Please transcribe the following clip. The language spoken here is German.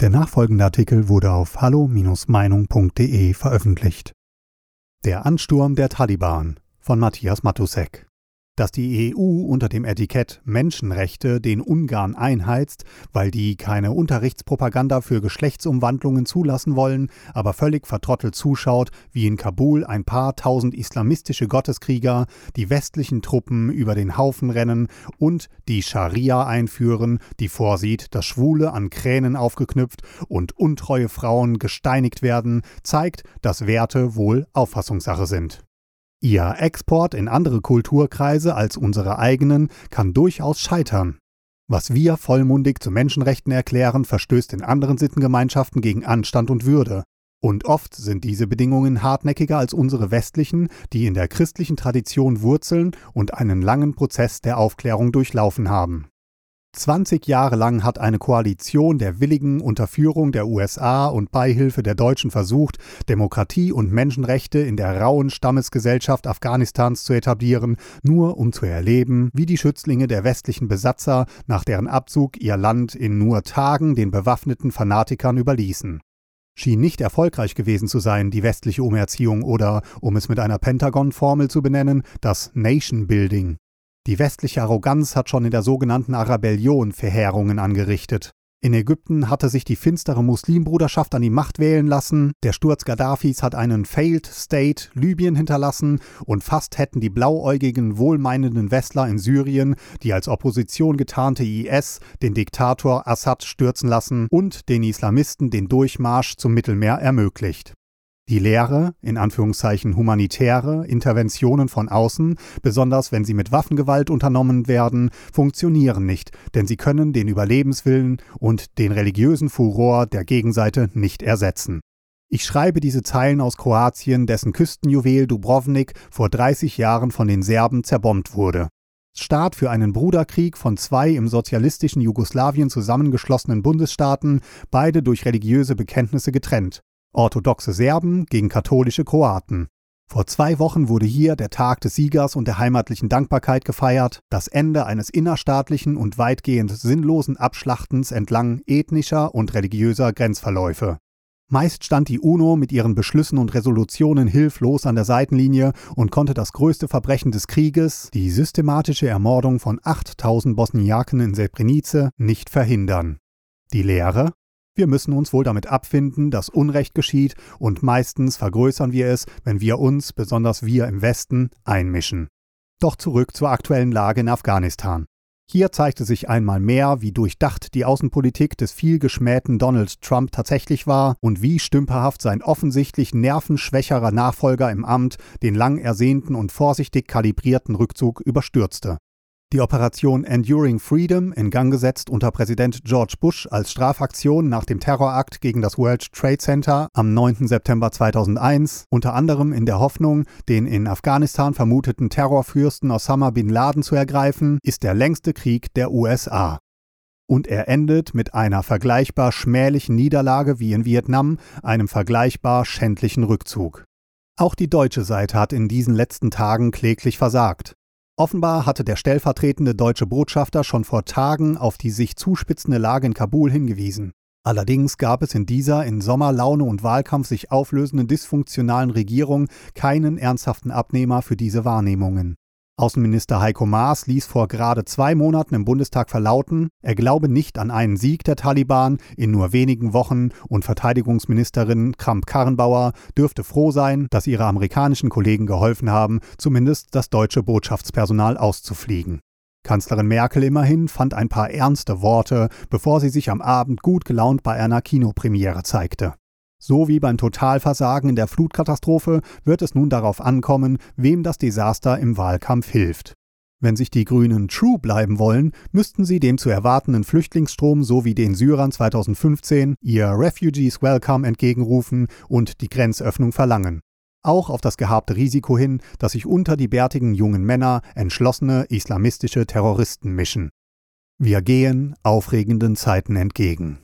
Der nachfolgende Artikel wurde auf hallo-meinung.de veröffentlicht. Der Ansturm der Taliban von Matthias Matusek dass die EU unter dem Etikett Menschenrechte den Ungarn einheizt, weil die keine Unterrichtspropaganda für Geschlechtsumwandlungen zulassen wollen, aber völlig vertrottelt zuschaut, wie in Kabul ein paar tausend islamistische Gotteskrieger die westlichen Truppen über den Haufen rennen und die Scharia einführen, die vorsieht, dass Schwule an Kränen aufgeknüpft und untreue Frauen gesteinigt werden, zeigt, dass Werte wohl Auffassungssache sind. Ihr Export in andere Kulturkreise als unsere eigenen kann durchaus scheitern. Was wir vollmundig zu Menschenrechten erklären, verstößt in anderen Sittengemeinschaften gegen Anstand und Würde. Und oft sind diese Bedingungen hartnäckiger als unsere westlichen, die in der christlichen Tradition wurzeln und einen langen Prozess der Aufklärung durchlaufen haben. 20 Jahre lang hat eine Koalition der Willigen unter Führung der USA und Beihilfe der Deutschen versucht, Demokratie und Menschenrechte in der rauen Stammesgesellschaft Afghanistans zu etablieren, nur um zu erleben, wie die Schützlinge der westlichen Besatzer nach deren Abzug ihr Land in nur Tagen den bewaffneten Fanatikern überließen. Schien nicht erfolgreich gewesen zu sein, die westliche Umerziehung oder, um es mit einer Pentagon-Formel zu benennen, das Nation Building. Die westliche Arroganz hat schon in der sogenannten Arabellion Verheerungen angerichtet. In Ägypten hatte sich die finstere Muslimbruderschaft an die Macht wählen lassen, der Sturz Gaddafis hat einen Failed State Libyen hinterlassen und fast hätten die blauäugigen, wohlmeinenden Westler in Syrien, die als Opposition getarnte IS, den Diktator Assad stürzen lassen und den Islamisten den Durchmarsch zum Mittelmeer ermöglicht. Die Lehre, in Anführungszeichen humanitäre, Interventionen von außen, besonders wenn sie mit Waffengewalt unternommen werden, funktionieren nicht, denn sie können den Überlebenswillen und den religiösen Furor der Gegenseite nicht ersetzen. Ich schreibe diese Zeilen aus Kroatien, dessen Küstenjuwel Dubrovnik vor 30 Jahren von den Serben zerbombt wurde. Start für einen Bruderkrieg von zwei im sozialistischen Jugoslawien zusammengeschlossenen Bundesstaaten, beide durch religiöse Bekenntnisse getrennt orthodoxe Serben gegen katholische Kroaten. Vor zwei Wochen wurde hier der Tag des Siegers und der heimatlichen Dankbarkeit gefeiert, das Ende eines innerstaatlichen und weitgehend sinnlosen Abschlachtens entlang ethnischer und religiöser Grenzverläufe. Meist stand die UNO mit ihren Beschlüssen und Resolutionen hilflos an der Seitenlinie und konnte das größte Verbrechen des Krieges, die systematische Ermordung von 8000 Bosniaken in Srebrenica, nicht verhindern. Die Lehre? Wir müssen uns wohl damit abfinden, dass Unrecht geschieht, und meistens vergrößern wir es, wenn wir uns, besonders wir im Westen, einmischen. Doch zurück zur aktuellen Lage in Afghanistan. Hier zeigte sich einmal mehr, wie durchdacht die Außenpolitik des vielgeschmähten Donald Trump tatsächlich war und wie stümperhaft sein offensichtlich nervenschwächerer Nachfolger im Amt den lang ersehnten und vorsichtig kalibrierten Rückzug überstürzte die Operation Enduring Freedom in Gang gesetzt unter Präsident George Bush als Strafaktion nach dem Terrorakt gegen das World Trade Center am 9. September 2001, unter anderem in der Hoffnung, den in Afghanistan vermuteten Terrorfürsten Osama bin Laden zu ergreifen, ist der längste Krieg der USA. Und er endet mit einer vergleichbar schmählichen Niederlage wie in Vietnam, einem vergleichbar schändlichen Rückzug. Auch die deutsche Seite hat in diesen letzten Tagen kläglich versagt. Offenbar hatte der stellvertretende deutsche Botschafter schon vor Tagen auf die sich zuspitzende Lage in Kabul hingewiesen. Allerdings gab es in dieser in Sommerlaune und Wahlkampf sich auflösenden dysfunktionalen Regierung keinen ernsthaften Abnehmer für diese Wahrnehmungen. Außenminister Heiko Maas ließ vor gerade zwei Monaten im Bundestag verlauten, er glaube nicht an einen Sieg der Taliban in nur wenigen Wochen und Verteidigungsministerin Kramp-Karrenbauer dürfte froh sein, dass ihre amerikanischen Kollegen geholfen haben, zumindest das deutsche Botschaftspersonal auszufliegen. Kanzlerin Merkel immerhin fand ein paar ernste Worte, bevor sie sich am Abend gut gelaunt bei einer Kinopremiere zeigte. So wie beim Totalversagen in der Flutkatastrophe wird es nun darauf ankommen, wem das Desaster im Wahlkampf hilft. Wenn sich die Grünen true bleiben wollen, müssten sie dem zu erwartenden Flüchtlingsstrom sowie den Syrern 2015 ihr Refugees Welcome entgegenrufen und die Grenzöffnung verlangen. Auch auf das gehabte Risiko hin, dass sich unter die bärtigen jungen Männer entschlossene islamistische Terroristen mischen. Wir gehen aufregenden Zeiten entgegen.